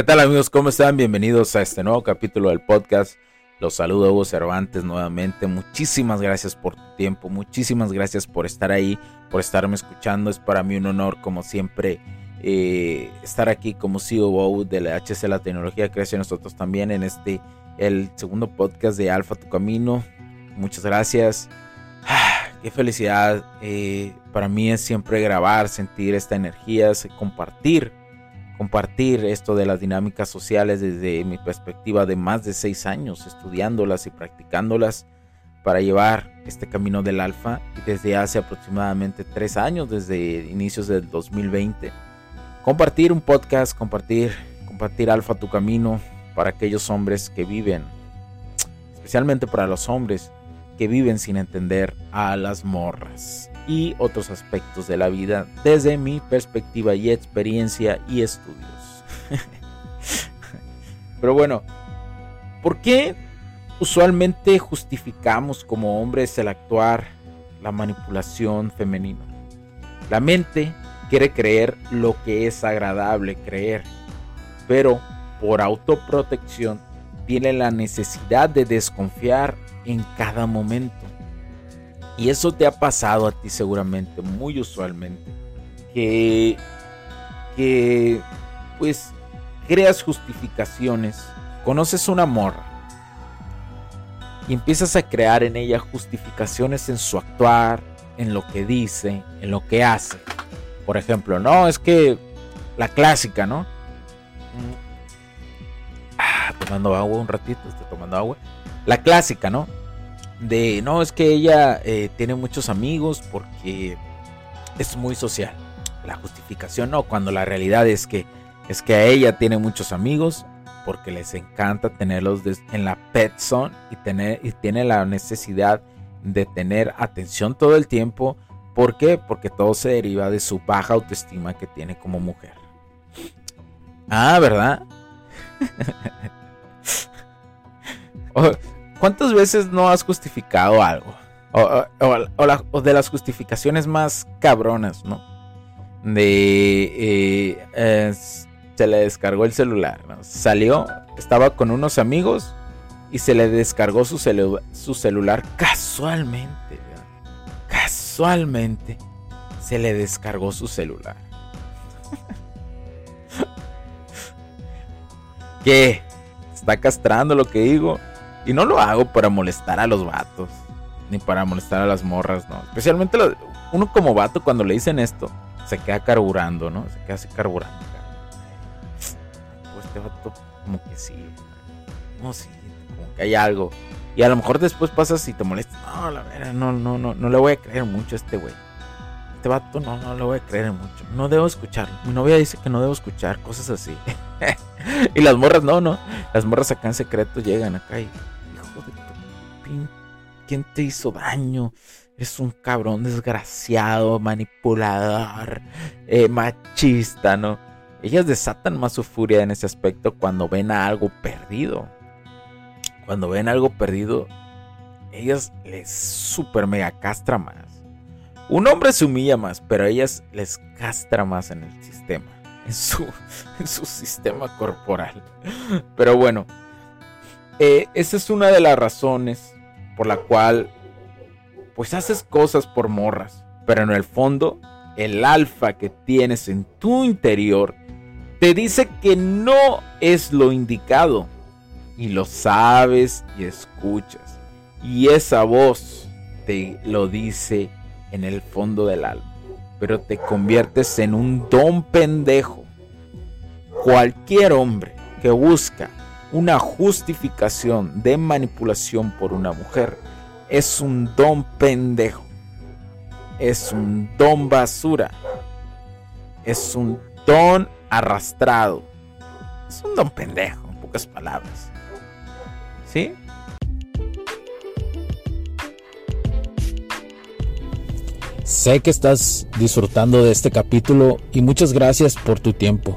¿Qué tal amigos? ¿Cómo están? Bienvenidos a este nuevo capítulo del podcast. Los saludo Hugo Cervantes nuevamente. Muchísimas gracias por tu tiempo, muchísimas gracias por estar ahí, por estarme escuchando. Es para mí un honor, como siempre, eh, estar aquí como CEO de la HC La Tecnología Creación nosotros también en este, el segundo podcast de Alfa Tu Camino. Muchas gracias. Ah, qué felicidad. Eh, para mí es siempre grabar, sentir esta energía, compartir compartir esto de las dinámicas sociales desde mi perspectiva de más de seis años estudiándolas y practicándolas para llevar este camino del alfa desde hace aproximadamente tres años, desde inicios del 2020. Compartir un podcast, compartir, compartir alfa tu camino para aquellos hombres que viven, especialmente para los hombres que viven sin entender a las morras y otros aspectos de la vida desde mi perspectiva y experiencia y estudios. Pero bueno, ¿por qué usualmente justificamos como hombres el actuar, la manipulación femenina? La mente quiere creer lo que es agradable creer, pero por autoprotección tiene la necesidad de desconfiar en cada momento. Y eso te ha pasado a ti seguramente, muy usualmente. Que, que pues creas justificaciones. Conoces una morra. Y empiezas a crear en ella justificaciones en su actuar, en lo que dice, en lo que hace. Por ejemplo, no, es que la clásica, ¿no? Mm. Ah, tomando agua un ratito, estoy tomando agua. La clásica, ¿no? De no, es que ella eh, tiene muchos amigos porque es muy social. La justificación no, cuando la realidad es que es que ella tiene muchos amigos porque les encanta tenerlos en la pet zone y, tener, y tiene la necesidad de tener atención todo el tiempo. ¿Por qué? Porque todo se deriva de su baja autoestima que tiene como mujer. Ah, ¿verdad? ¿Cuántas veces no has justificado algo? O, de las justificaciones más cabronas, ¿no? De... Eh, se le descargó el celular, ¿no? Salió, estaba con unos amigos y se le descargó su, su celular casualmente. Casualmente se le descargó su celular. ¿Qué? ¿Está castrando lo que digo? Y no lo hago para molestar a los vatos, ni para molestar a las morras, no. Especialmente uno como vato cuando le dicen esto, se queda carburando, ¿no? Se queda así carburando. Pues este vato como que sí. No, sí, como que hay algo. Y a lo mejor después pasas y te molestas. No, la verdad, no, no, no, no le voy a creer mucho a este güey. Este vato no, no le voy a creer mucho. No debo escucharlo. Mi novia dice que no debo escuchar cosas así. y las morras no, no. Las morras acá en secreto llegan acá y. Hijo de tu ¿Quién te hizo daño? Es un cabrón desgraciado, manipulador, eh, machista, ¿no? Ellas desatan más su furia en ese aspecto cuando ven a algo perdido. Cuando ven algo perdido, ellas les super mega castra más. Un hombre se humilla más, pero ellas les castra más en el sistema, en su, sistema corporal. Pero bueno, eh, esa es una de las razones por la cual pues haces cosas por morras, pero en el fondo el alfa que tienes en tu interior te dice que no es lo indicado y lo sabes y escuchas y esa voz te lo dice en el fondo del alma, pero te conviertes en un don pendejo. Cualquier hombre que busca una justificación de manipulación por una mujer es un don pendejo. Es un don basura. Es un don arrastrado. Es un don pendejo, en pocas palabras. ¿Sí? Sé que estás disfrutando de este capítulo y muchas gracias por tu tiempo.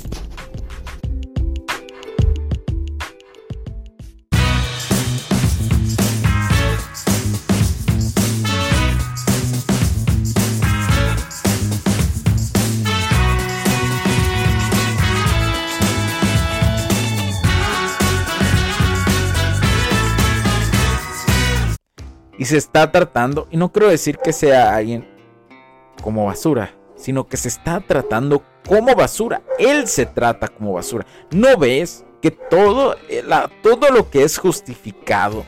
Y se está tratando, y no quiero decir que sea alguien como basura, sino que se está tratando como basura. Él se trata como basura. ¿No ves que todo, eh, todo lo que es justificado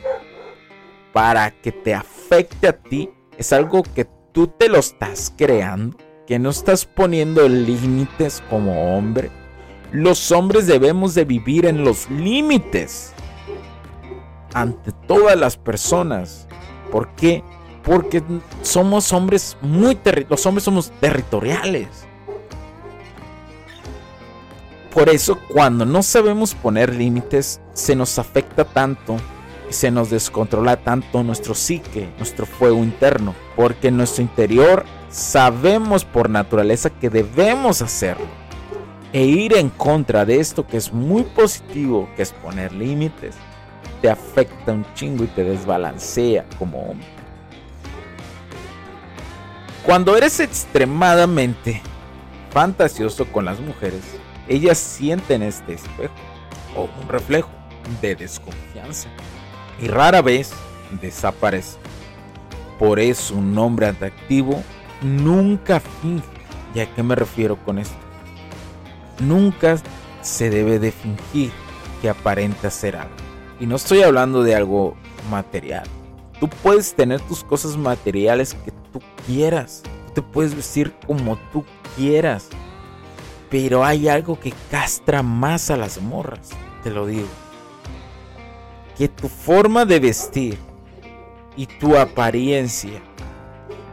para que te afecte a ti es algo que tú te lo estás creando? Que no estás poniendo límites como hombre. Los hombres debemos de vivir en los límites ante todas las personas. ¿Por qué? Porque somos hombres muy los hombres somos territoriales. Por eso cuando no sabemos poner límites se nos afecta tanto y se nos descontrola tanto nuestro psique, nuestro fuego interno, porque en nuestro interior sabemos por naturaleza que debemos hacerlo. E ir en contra de esto que es muy positivo, que es poner límites, te afecta un chingo y te desbalancea como hombre. Cuando eres extremadamente fantasioso con las mujeres, ellas sienten este espejo o un reflejo de desconfianza y rara vez desaparece. Por eso un hombre atractivo nunca finge. ¿Y a qué me refiero con esto? Nunca se debe de fingir que aparenta ser algo. Y no estoy hablando de algo material. Tú puedes tener tus cosas materiales que tú quieras. Tú te puedes vestir como tú quieras. Pero hay algo que castra más a las morras. Te lo digo. Que tu forma de vestir y tu apariencia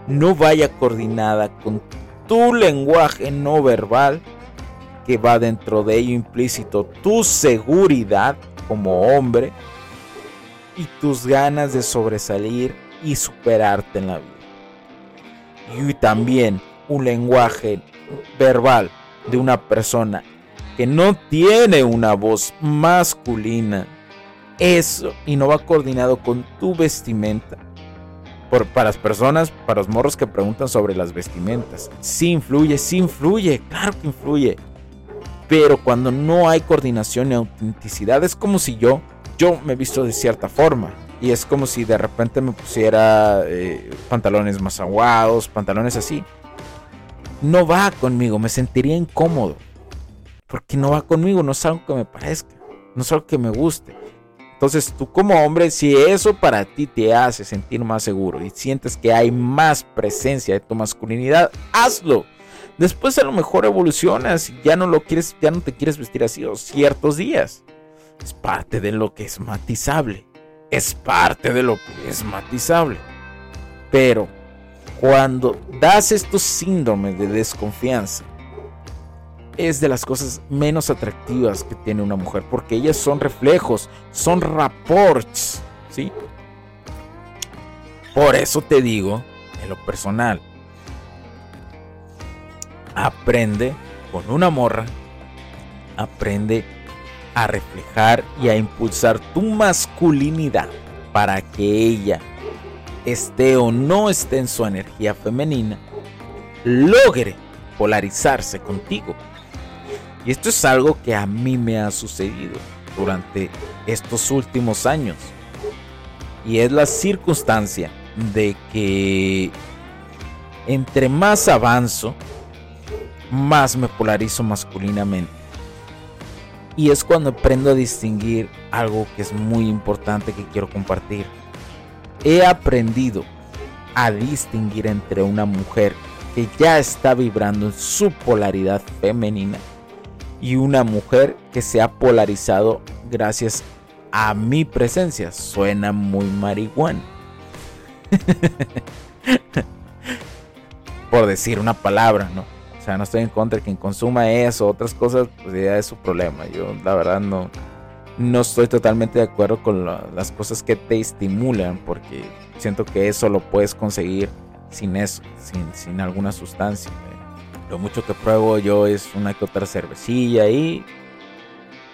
no vaya coordinada con tu lenguaje no verbal que va dentro de ello implícito tu seguridad como hombre y tus ganas de sobresalir y superarte en la vida. Y también un lenguaje verbal de una persona que no tiene una voz masculina. Eso y no va coordinado con tu vestimenta. Por, para las personas, para los morros que preguntan sobre las vestimentas. Sí influye, sí influye, claro que influye. Pero cuando no hay coordinación y autenticidad, es como si yo, yo me visto de cierta forma. Y es como si de repente me pusiera eh, pantalones más aguados, pantalones así. No va conmigo, me sentiría incómodo. Porque no va conmigo, no es algo que me parezca. no es algo que me guste. Entonces tú como hombre, si eso para ti te hace sentir más seguro y sientes que hay más presencia de tu masculinidad, hazlo. Después a lo mejor evolucionas y ya no lo quieres, ya no te quieres vestir así o ciertos días. Es parte de lo que es matizable. Es parte de lo que es matizable. Pero cuando das estos síndromes de desconfianza, es de las cosas menos atractivas que tiene una mujer, porque ellas son reflejos, son rapports, ¿sí? Por eso te digo, en lo personal, aprende con una morra, aprende a reflejar y a impulsar tu masculinidad para que ella esté o no esté en su energía femenina, logre polarizarse contigo y esto es algo que a mí me ha sucedido durante estos últimos años. Y es la circunstancia de que entre más avanzo, más me polarizo masculinamente. Y es cuando aprendo a distinguir algo que es muy importante que quiero compartir. He aprendido a distinguir entre una mujer que ya está vibrando en su polaridad femenina y una mujer que se ha polarizado gracias a mi presencia. Suena muy marihuana. Por decir una palabra, ¿no? O sea, no estoy en contra de quien consuma eso, otras cosas, pues ya es su problema. Yo, la verdad, no, no estoy totalmente de acuerdo con las cosas que te estimulan, porque siento que eso lo puedes conseguir sin eso, sin, sin alguna sustancia. Lo mucho que pruebo yo es una que otra cervecilla ahí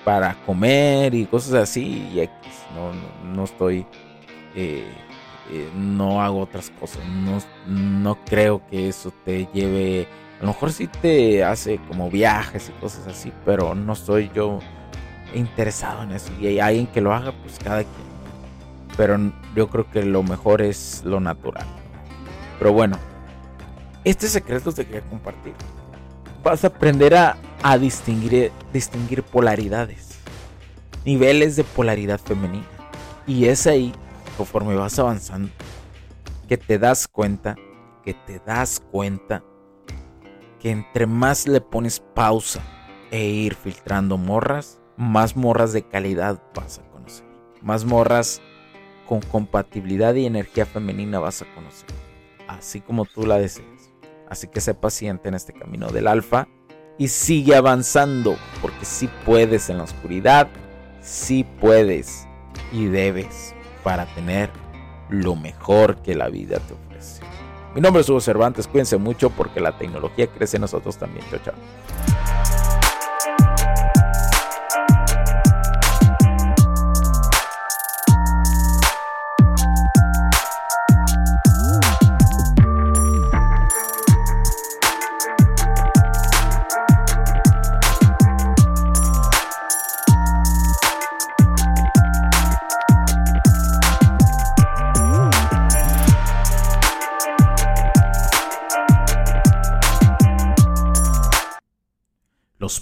para comer y cosas así. Y no, no, estoy. Eh, eh, no hago otras cosas. No, no creo que eso te lleve. A lo mejor sí te hace como viajes y cosas así, pero no estoy yo interesado en eso. Y hay alguien que lo haga, pues cada quien. Pero yo creo que lo mejor es lo natural. Pero bueno, este secreto te quería compartir. Vas a aprender a, distinguir, distinguir polaridades, niveles de polaridad femenina. Y es ahí, conforme vas avanzando, que te das cuenta, que te das cuenta que entre más le pones pausa e ir filtrando morras, más morras de calidad vas a conocer. Más morras con compatibilidad y energía femenina vas a conocer. Así como tú la deseas. Así que sé paciente en este camino del alfa y sigue avanzando, porque si puedes en la oscuridad, si puedes y debes para tener lo mejor que la vida te ofrece. Mi nombre es Hugo Cervantes, cuídense mucho porque la tecnología crece en nosotros también. Chao, chao.